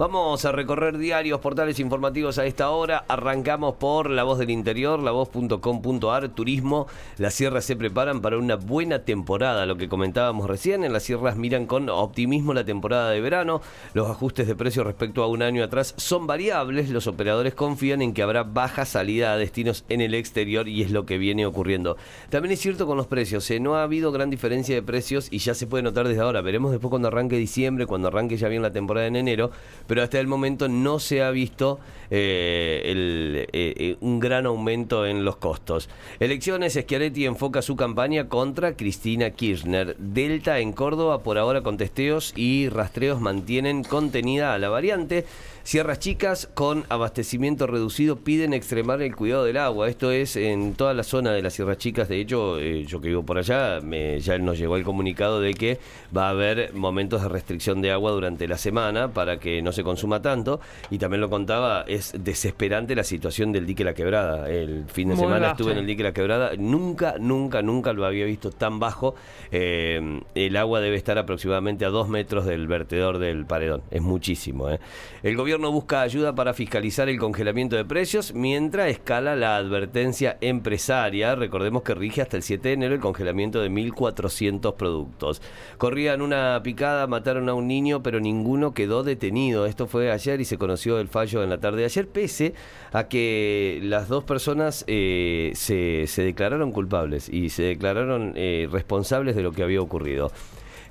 Vamos a recorrer diarios, portales informativos a esta hora. Arrancamos por La Voz del Interior, lavoz.com.ar, turismo. Las sierras se preparan para una buena temporada, lo que comentábamos recién. En las sierras miran con optimismo la temporada de verano. Los ajustes de precios respecto a un año atrás son variables. Los operadores confían en que habrá baja salida a destinos en el exterior y es lo que viene ocurriendo. También es cierto con los precios, ¿eh? no ha habido gran diferencia de precios y ya se puede notar desde ahora. Veremos después cuando arranque diciembre, cuando arranque ya bien la temporada en enero pero hasta el momento no se ha visto eh, eh, eh, un gran aumento en los costos. Elecciones, Schiaretti enfoca su campaña contra Cristina Kirchner. Delta en Córdoba, por ahora con testeos y rastreos mantienen contenida a la variante. Sierras Chicas con abastecimiento reducido piden extremar el cuidado del agua. Esto es en toda la zona de las Sierras Chicas. De hecho, yo que vivo por allá, me, ya nos llegó el comunicado de que va a haber momentos de restricción de agua durante la semana para que no se consuma tanto. Y también lo contaba, es desesperante la situación del dique La Quebrada. El fin de semana estuve en el dique La Quebrada. Nunca, nunca, nunca lo había visto tan bajo. Eh, el agua debe estar aproximadamente a dos metros del vertedor del paredón. Es muchísimo. ¿eh? El gobierno busca ayuda para fiscalizar el congelamiento de precios mientras escala la advertencia empresaria. Recordemos que rige hasta el 7 de enero el congelamiento de 1.400 productos. Corrían una picada, mataron a un niño, pero ninguno quedó detenido. Esto fue ayer y se conoció el fallo en la tarde de ayer, pese a que las dos personas eh, se, declararon culpables y se declararon eh, responsables de lo que había ocurrido.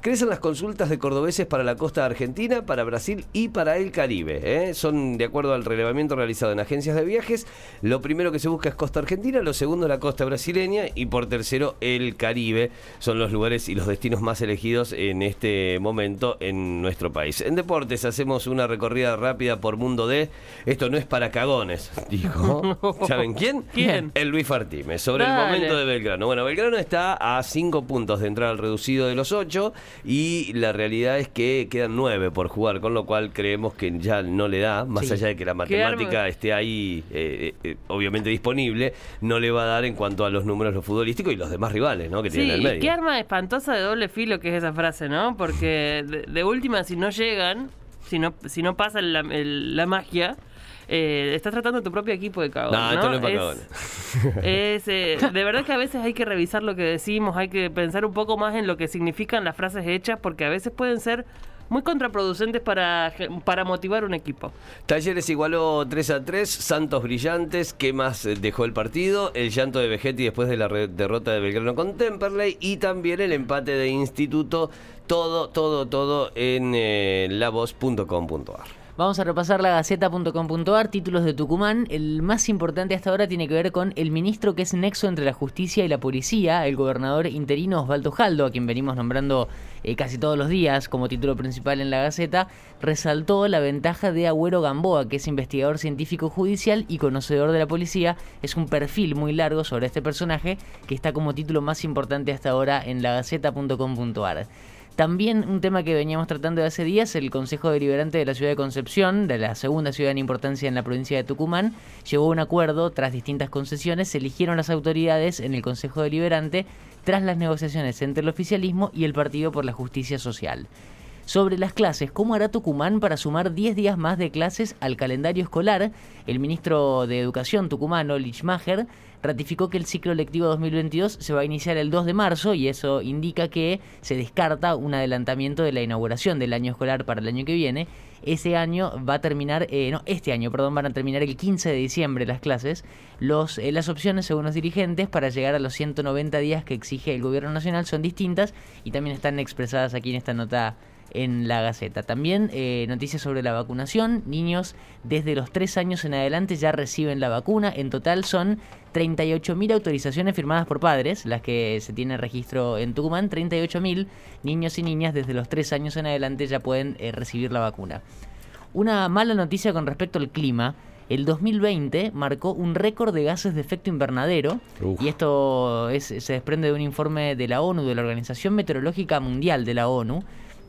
Crecen las consultas de cordobeses para la costa argentina, para Brasil y para el Caribe. ¿eh? Son de acuerdo al relevamiento realizado en agencias de viajes. Lo primero que se busca es costa argentina, lo segundo la costa brasileña y por tercero el Caribe. Son los lugares y los destinos más elegidos en este momento en nuestro país. En deportes hacemos una recorrida rápida por Mundo D. Esto no es para cagones, dijo. ¿Saben quién? ¿Quién? El Luis Fartime. Sobre el momento de Belgrano. Bueno, Belgrano está a cinco puntos de entrar al reducido de los ocho y la realidad es que quedan nueve por jugar, con lo cual creemos que ya no le da, más allá de que la matemática esté ahí eh, eh, obviamente disponible, no le va a dar en cuanto a los números los futbolísticos y los demás rivales ¿no? que tienen en el medio. Qué arma espantosa de doble filo que es esa frase, ¿no? Porque de, última, si no llegan, si no, si no pasa la, la magia, eh, estás tratando tu propio equipo de cagón. No, esto no es, es eh, De verdad que a veces hay que revisar lo que decimos, hay que pensar un poco más en lo que significan las frases hechas, porque a veces pueden ser muy contraproducentes para, para motivar un equipo. Talleres igualó 3 a 3, Santos brillantes, ¿qué más dejó el partido? El llanto de Vegetti después de la derrota de Belgrano con Temperley y también el empate de Instituto, todo, todo, todo en eh, lavoz.com.ar. Vamos a repasar la gaceta.com.ar, títulos de Tucumán. El más importante hasta ahora tiene que ver con el ministro que es nexo entre la justicia y la policía, el gobernador interino Osvaldo Jaldo, a quien venimos nombrando eh, casi todos los días como título principal en la Gaceta, resaltó la ventaja de Agüero Gamboa, que es investigador científico judicial y conocedor de la policía. Es un perfil muy largo sobre este personaje que está como título más importante hasta ahora en la gaceta.com.ar. También un tema que veníamos tratando de hace días, el Consejo Deliberante de la Ciudad de Concepción, de la segunda ciudad en importancia en la provincia de Tucumán, llegó a un acuerdo tras distintas concesiones, se eligieron las autoridades en el Consejo Deliberante tras las negociaciones entre el oficialismo y el Partido por la Justicia Social. Sobre las clases, ¿cómo hará Tucumán para sumar 10 días más de clases al calendario escolar? El ministro de Educación tucumano, Lichmacher, ratificó que el ciclo lectivo 2022 se va a iniciar el 2 de marzo y eso indica que se descarta un adelantamiento de la inauguración del año escolar para el año que viene. Ese año va a terminar, eh, no, este año, perdón, van a terminar el 15 de diciembre las clases. Los, eh, las opciones, según los dirigentes, para llegar a los 190 días que exige el gobierno nacional son distintas y también están expresadas aquí en esta nota en la Gaceta. También eh, noticias sobre la vacunación. Niños desde los 3 años en adelante ya reciben la vacuna. En total son 38.000 autorizaciones firmadas por padres, las que se tiene registro en Tucumán. 38.000 niños y niñas desde los 3 años en adelante ya pueden eh, recibir la vacuna. Una mala noticia con respecto al clima. El 2020 marcó un récord de gases de efecto invernadero y esto se desprende de un informe de la ONU, de la Organización Meteorológica Mundial de la ONU,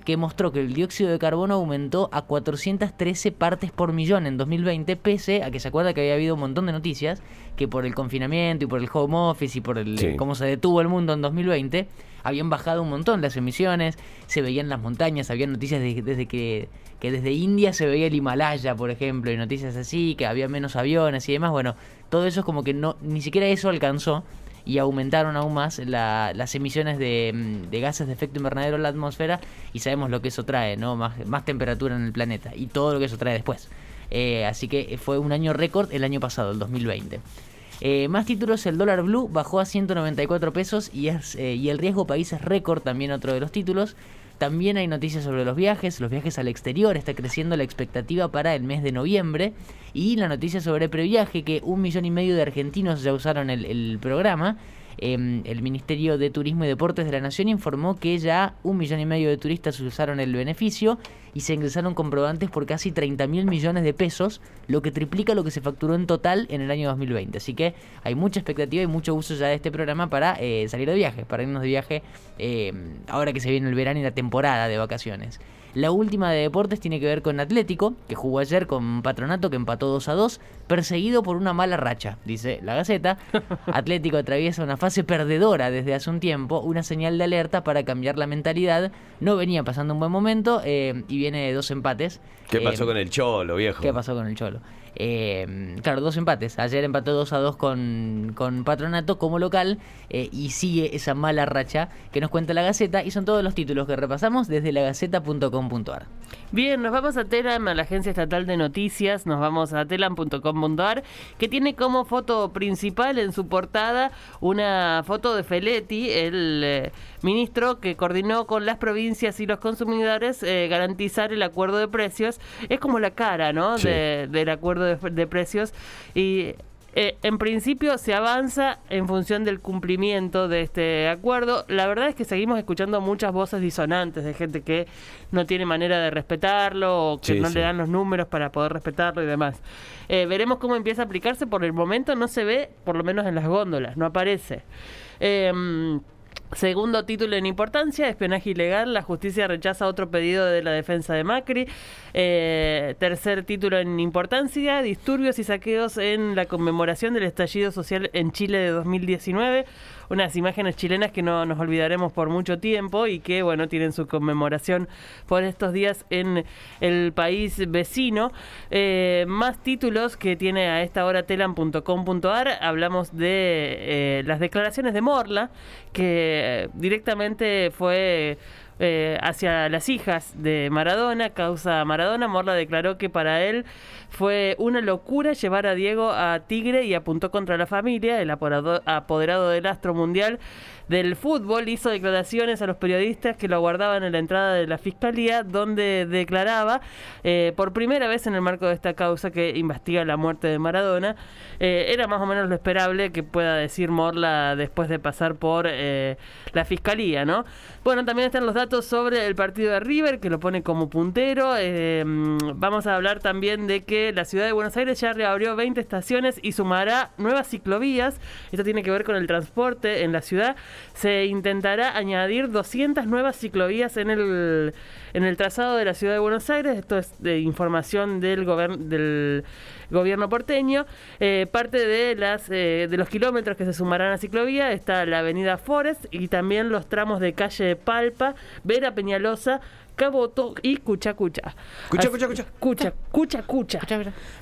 que mostró que el dióxido de carbono aumentó a 413 partes por millón en 2020, pese a que se acuerda que había habido un montón de noticias que por el confinamiento y por el home office y por el cómo se detuvo el mundo en 2020, habían bajado un montón las emisiones, se veían las montañas, había noticias desde que, que desde India se veía el Himalaya, por ejemplo, y noticias así, que había menos aviones y demás, bueno, todo eso es como que no ni siquiera eso alcanzó y aumentaron aún más las emisiones de, gases de efecto invernadero en la atmósfera y sabemos lo que eso trae, ¿no? Más, más temperatura en el planeta y todo lo que eso trae después. Eh, así que fue un año récord el año pasado, el 2020. Eh, más títulos, el dólar blue bajó a 194 pesos y, es, eh, y el riesgo país es récord, también otro de los títulos. También hay noticias sobre los viajes, los viajes al exterior, está creciendo la expectativa para el mes de noviembre. Y la noticia sobre previaje, que un millón y medio de argentinos ya usaron el programa Em, el Ministerio de Turismo y Deportes de la Nación informó que ya un millón y medio de turistas usaron el beneficio y se ingresaron comprobantes por casi 30 mil millones de pesos, lo que triplica lo que se facturó en total en el año 2020. Así que hay mucha expectativa y mucho uso ya de este programa para eh, salir de viaje, para irnos de viaje em, ahora que se viene el verano y la temporada de vacaciones. La última de deportes tiene que ver con Atlético, que jugó ayer con Patronato, que empató 2 a 2, perseguido por una mala racha, dice la Gaceta. Atlético atraviesa una fase perdedora desde hace un tiempo, una señal de alerta para cambiar la mentalidad. No venía pasando un buen momento eh, y viene de dos empates. ¿Qué pasó eh, con el Cholo, viejo? ¿Qué pasó con el Cholo? Eh, claro, dos empates. Ayer empató 2 a 2 con, con Patronato como local eh, y sigue esa mala racha que nos cuenta la Gaceta y son todos los títulos que repasamos desde lagaceta.com.ar. Bien, nos vamos a Telam, a la agencia estatal de noticias, nos vamos a telam.com.ar que tiene como foto principal en su portada una foto de Feletti, el eh, ministro que coordinó con las provincias y los consumidores garantizar el acuerdo de precios. Es como la cara, ¿no? del acuerdo de, precios y eh, en principio se avanza en función del cumplimiento de este acuerdo. La verdad es que seguimos escuchando muchas voces disonantes de gente que no tiene manera de respetarlo o que no le dan los números para poder respetarlo y demás. Eh, veremos cómo empieza a aplicarse. Por el momento no se ve, por lo menos en las góndolas, no aparece. Em, Segundo título en importancia, espionaje ilegal. La justicia rechaza otro pedido de la defensa de Macri. Eh, tercer título en importancia, disturbios y saqueos en la conmemoración del estallido social en Chile de 2019 unas imágenes chilenas que no nos olvidaremos por mucho tiempo y que, bueno, tienen su conmemoración por estos días en el país vecino. Eh, más títulos que tiene a esta hora telan.com.ar. Hablamos de eh, las declaraciones de Morla, que directamente fue eh, hacia las hijas de Maradona, causa Maradona. Morla declaró que para él fue una locura llevar a Diego a Tigre y apuntó contra la familia, el apoderado del astro mundial del fútbol hizo declaraciones a los periodistas que lo aguardaban en la entrada de la fiscalía, donde declaraba, eh, por primera vez en el marco de esta causa que investiga la muerte de Maradona, eh, era más o menos lo esperable que pueda decir Morla después de pasar por eh, la fiscalía, ¿no? Bueno, también están los datos sobre el partido de River, que lo pone como puntero. vamos a hablar también de que la ciudad de Buenos Aires ya reabrió 20 estaciones y sumará nuevas ciclovías. Esto tiene que ver con el transporte en la ciudad se intentará añadir 200 nuevas ciclovías en el, en el trazado de la ciudad de Buenos Aires. Esto es de información del, del gobierno porteño. Eh, parte de, las, eh, de los kilómetros que se sumarán a ciclovía está la avenida Forest y también los tramos de calle Palpa, Vera Peñalosa, Caboto y Cucha Cucha. Cucha, Cucha, Cucha. Cucha, Cucha, Cucha.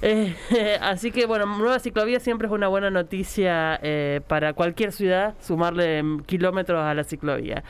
Eh, así que, bueno, nueva ciclovía siempre es una buena noticia eh, para cualquier ciudad, sumarle kilómetros a la ciclovía.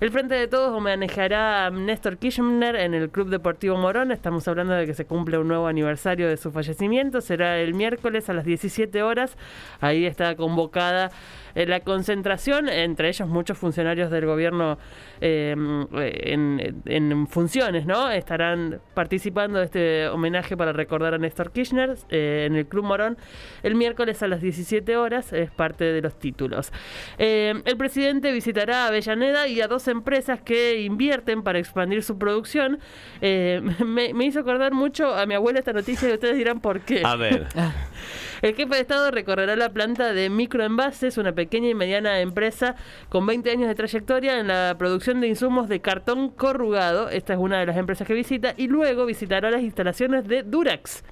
El Frente de Todos manejará a Néstor Kirchner en el Club Deportivo Morón. Estamos hablando de que se cumple un nuevo aniversario de su fallecimiento. Será el miércoles a las 17 horas. Ahí está convocada eh, la concentración, entre ellos muchos funcionarios del gobierno eh, en, funciones, ¿no? Estarán participando de este homenaje para recordar a Néstor Kirchner eh, en el Club Morón el miércoles a las 17 horas, es parte de los títulos. el presidente visitará a Avellaneda y a dos empresas que invierten para expandir su producción. Me, me, hizo acordar mucho a mi abuela esta noticia y ustedes dirán por qué. A ver. El jefe de Estado recorrerá la planta de microenvases, una pequeña y mediana empresa con 20 años de trayectoria en la producción de insumos de cartón corrugado. Esta es una de las empresas que visita. Y luego visitará las instalaciones de Durax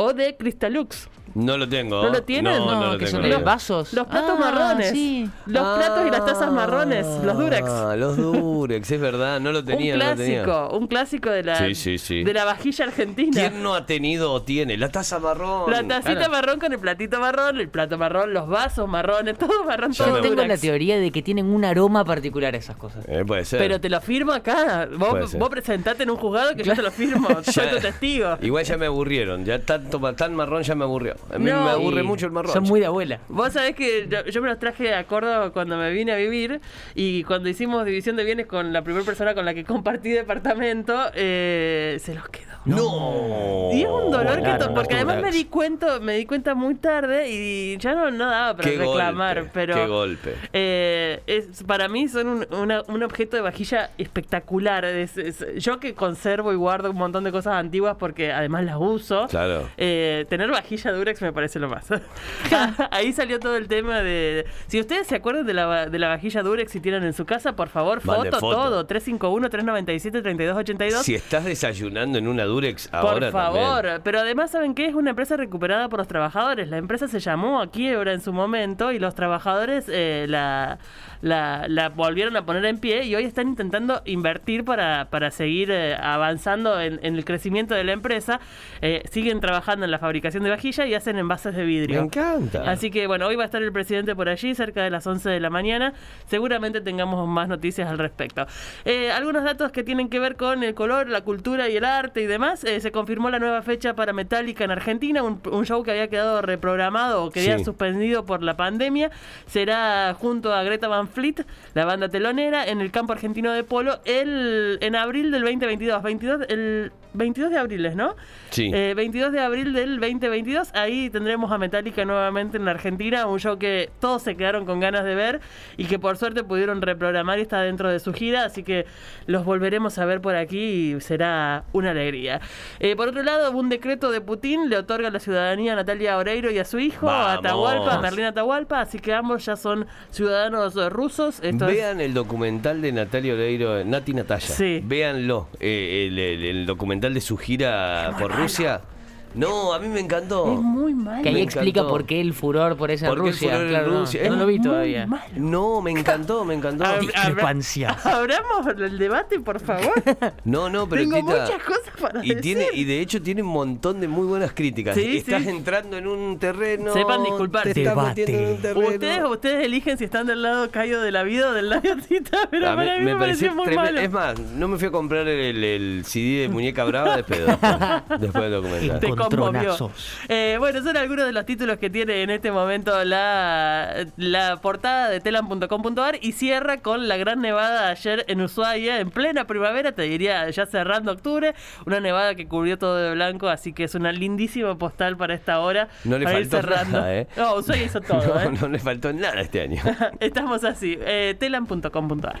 o de Cristalux. No lo tengo. ¿No lo tienes? No, No, lo que tengo. son los vasos. Los platos Ah, marrones. sí. Los platos y las tazas marrones. Los Durex. Ah, los Durex, es verdad, no lo tenía. un no lo tenía. clásico, un clásico de la, Sí, sí, sí. de la vajilla argentina. ¿Quién no ha tenido o tiene? La taza marrón. La tacita Claro. marrón con el platito marrón, el plato marrón, los vasos marrones, todo marrón, todo me- Tengo la teoría de que tienen un aroma particular esas cosas. Eh, puede ser. Pero te lo firmo acá. Vos, vos presentate en un juzgado que yo te lo firmo. Soy tu testigo. Igual ya me aburrieron. Ya tanto tan marrón ya me aburrió. A mí No. me aburre mucho el marrón. Son muy de abuela. Vos sabés que yo, yo me los traje a Córdoba cuando me vine a vivir y cuando hicimos división de bienes con la primera persona con la que compartí departamento, eh, se los quedó. No. Y es un dolor que porque además me di cuenta, me di cuenta muy tarde y ya no, no daba para Qué reclamar, golpe, pero qué golpe. eh, es, para mí son un, una- un objeto de vajilla espectacular. Es- es- yo que conservo y guardo un montón de cosas antiguas porque además las uso. Claro. Eh, tener vajilla Durex me parece lo más. Ahí salió todo el tema de. Si ustedes se acuerdan de la, de la vajilla Durex y tienen en su casa, por favor, Mande foto, foto. todo. 351-397-3282. Si estás desayunando en una Durex Por ahora favor, también. pero además saben que es una empresa recuperada por los trabajadores. La empresa se llamó a quiebra en su momento y los trabajadores eh, la, la, la volvieron a poner en pie y hoy están intentando invertir para, para seguir eh, avanzando en, en el crecimiento de la empresa. Eh, siguen trabajando en la fabricación de vajilla y hacen envases de vidrio. Me encanta. Así que bueno, hoy va a estar el presidente por allí cerca de las 11 de la mañana. Seguramente tengamos más noticias al respecto. Eh, algunos datos que tienen que ver con el color, la cultura y el arte y demás. Eh, se confirmó la nueva fecha para Metallica en Argentina, un, un show que había quedado reprogramado o que había Sí. suspendido por la pandemia. Será junto a Greta Van Fleet, la banda telonera, en el campo argentino de polo el, en abril del 2022. 22, el 22 de abril, ¿no? Sí. Eh, 22 de abril del 2022. Ahí tendremos a Metallica nuevamente en la Argentina. Un show que todos se quedaron con ganas de ver y que por suerte pudieron reprogramar y está dentro de su gira. Así que los volveremos a ver por aquí y será una alegría. Eh, por otro lado, un decreto de Putin le otorga la ciudadanía a Natalia Oreiro y a su hijo, a Vamos. Atahualpa, a Merlín Atahualpa. Así que ambos ya son ciudadanos rusos. Esto es- Vean el documental de Natalia Oreiro, Nati Natalia. Sí. Véanlo. eh, el, el- el documental de su gira por Rusia. No, a mí me encantó. es muy malo. Que ahí Me explica encantó. por qué el furor por esa en ¿Por qué el Rusia. furor en claro, no, Rusia? No, Es lo vi muy todavía. malo. No, me encantó, me encantó. Hab- Discrepancias. Abramos el debate, por favor. No, no, pero Tengo Tita, muchas cosas para y decir. tiene y de hecho tiene un montón de muy buenas críticas. Sí, Estás sí. entrando en un terreno. Sepan disculparse. Te estás Debate. metiendo en un terreno. Ustedes, ustedes eligen si están del lado caído de la vida o del lado tita, pero A mí- para mí me, pareció muy tremendo. malo. Es más, no me fui a comprar el, el CD de Muñeca Brava de pedo. después, después del documental. Te conmovió. Eh, bueno, son algunos de los títulos que tiene en este momento la, la portada de telan.com.ar y cierra con la gran nevada ayer en Ushuaia, en plena primavera, te diría ya cerrando octubre, una nevada que cubrió todo de blanco, así que es una lindísima postal para esta hora. No le para ir faltó cerrando. nada, ¿eh? No, Ushuaia hizo todo, no, ¿eh? no le faltó nada este año. Estamos así, eh, telan.com.ar.